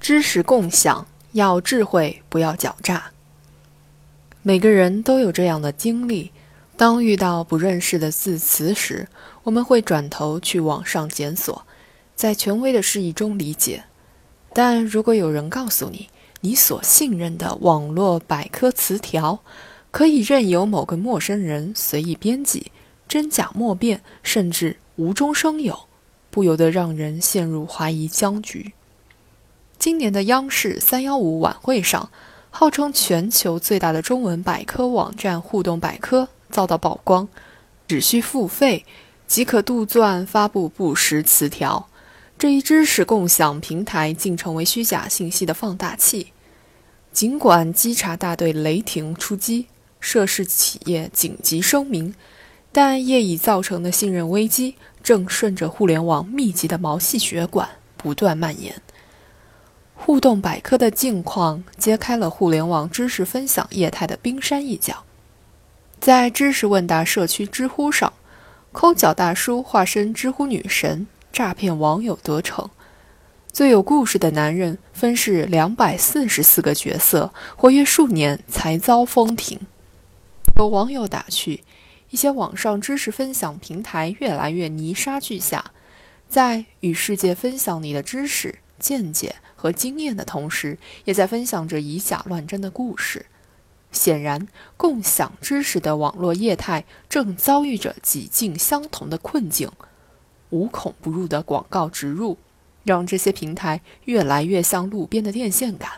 知识共享要智慧，不要狡诈。每个人都有这样的经历：当遇到不认识的字词时，我们会转头去网上检索，在权威的释义中理解。但如果有人告诉你，你所信任的网络百科词条可以任由某个陌生人随意编辑，真假莫辨，甚至无中生有，不由得让人陷入怀疑僵局。今年的央视三幺五晚会上，号称全球最大的中文百科网站互动百科遭到曝光，只需付费即可杜撰发布不实词条。这一知识共享平台竟成为虚假信息的放大器。尽管稽查大队雷霆出击，涉事企业紧急声明，但业已造成的信任危机正顺着互联网密集的毛细血管不断蔓延。互动百科的境况揭开了互联网知识分享业态的冰山一角。在知识问答社区知乎上，抠脚大叔化身知乎女神，诈骗网友得逞。最有故事的男人分饰两百四十四个角色，活跃数年才遭封停。有网友打趣：一些网上知识分享平台越来越泥沙俱下，在与世界分享你的知识。见解和经验的同时，也在分享着以假乱真的故事。显然，共享知识的网络业态正遭遇着几近相同的困境。无孔不入的广告植入，让这些平台越来越像路边的电线杆。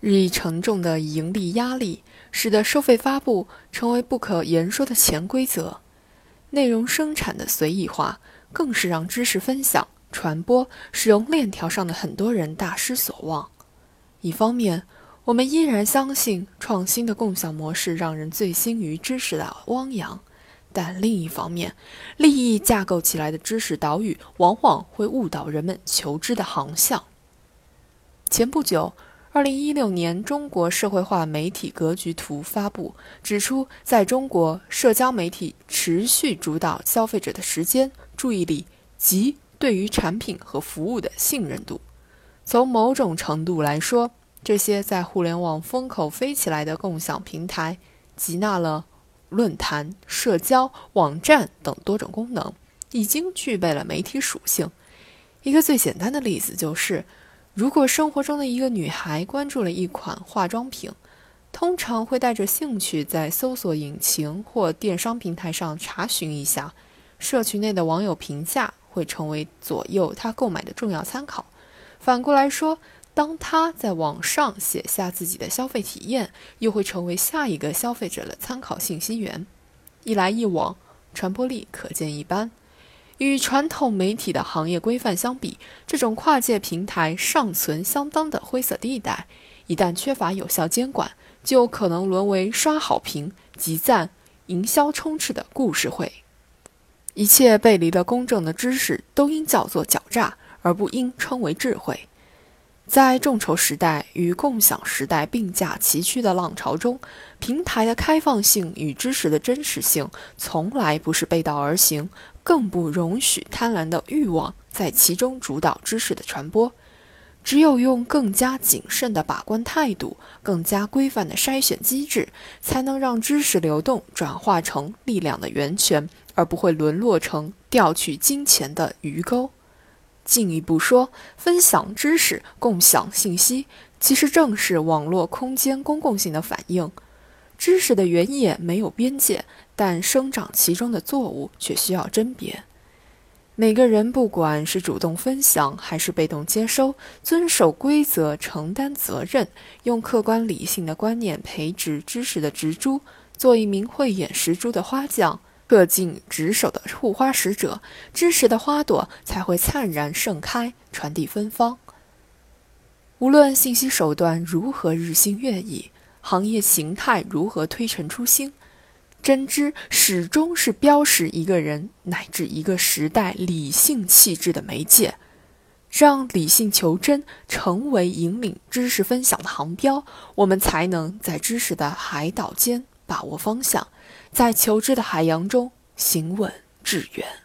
日益沉重的盈利压力，使得收费发布成为不可言说的潜规则。内容生产的随意化，更是让知识分享。传播使用链条上的很多人大失所望。一方面，我们依然相信创新的共享模式让人醉心于知识的汪洋，但另一方面，利益架构起来的知识岛屿往往会误导人们求知的航向。前不久，二零一六年《中国社会化媒体格局图》发布，指出，在中国，社交媒体持续主导消费者的时间、注意力及。对于产品和服务的信任度，从某种程度来说，这些在互联网风口飞起来的共享平台，集纳了论坛、社交网站等多种功能，已经具备了媒体属性。一个最简单的例子就是，如果生活中的一个女孩关注了一款化妆品，通常会带着兴趣在搜索引擎或电商平台上查询一下，社区内的网友评价。会成为左右他购买的重要参考。反过来说，当他在网上写下自己的消费体验，又会成为下一个消费者的参考信息源。一来一往，传播力可见一斑。与传统媒体的行业规范相比，这种跨界平台尚存相当的灰色地带。一旦缺乏有效监管，就可能沦为刷好评、集赞、营销充斥的故事会。一切背离了公正的知识，都应叫做狡诈，而不应称为智慧。在众筹时代与共享时代并驾齐驱的浪潮中，平台的开放性与知识的真实性从来不是背道而行，更不容许贪婪的欲望在其中主导知识的传播。只有用更加谨慎的把关态度，更加规范的筛选机制，才能让知识流动转化成力量的源泉。而不会沦落成调取金钱的鱼钩。进一步说，分享知识、共享信息，其实正是网络空间公共性的反应。知识的原野没有边界，但生长其中的作物却需要甄别。每个人，不管是主动分享还是被动接收，遵守规则、承担责任，用客观理性的观念培植知识的植株，做一名慧眼识珠的花匠。恪尽职守的护花使者，知识的花朵才会灿然盛开，传递芬芳。无论信息手段如何日新月异，行业形态如何推陈出新，真知始终是标识一个人乃至一个时代理性气质的媒介。让理性求真成为引领知识分享的航标，我们才能在知识的海岛间把握方向。在求知的海洋中行稳致远。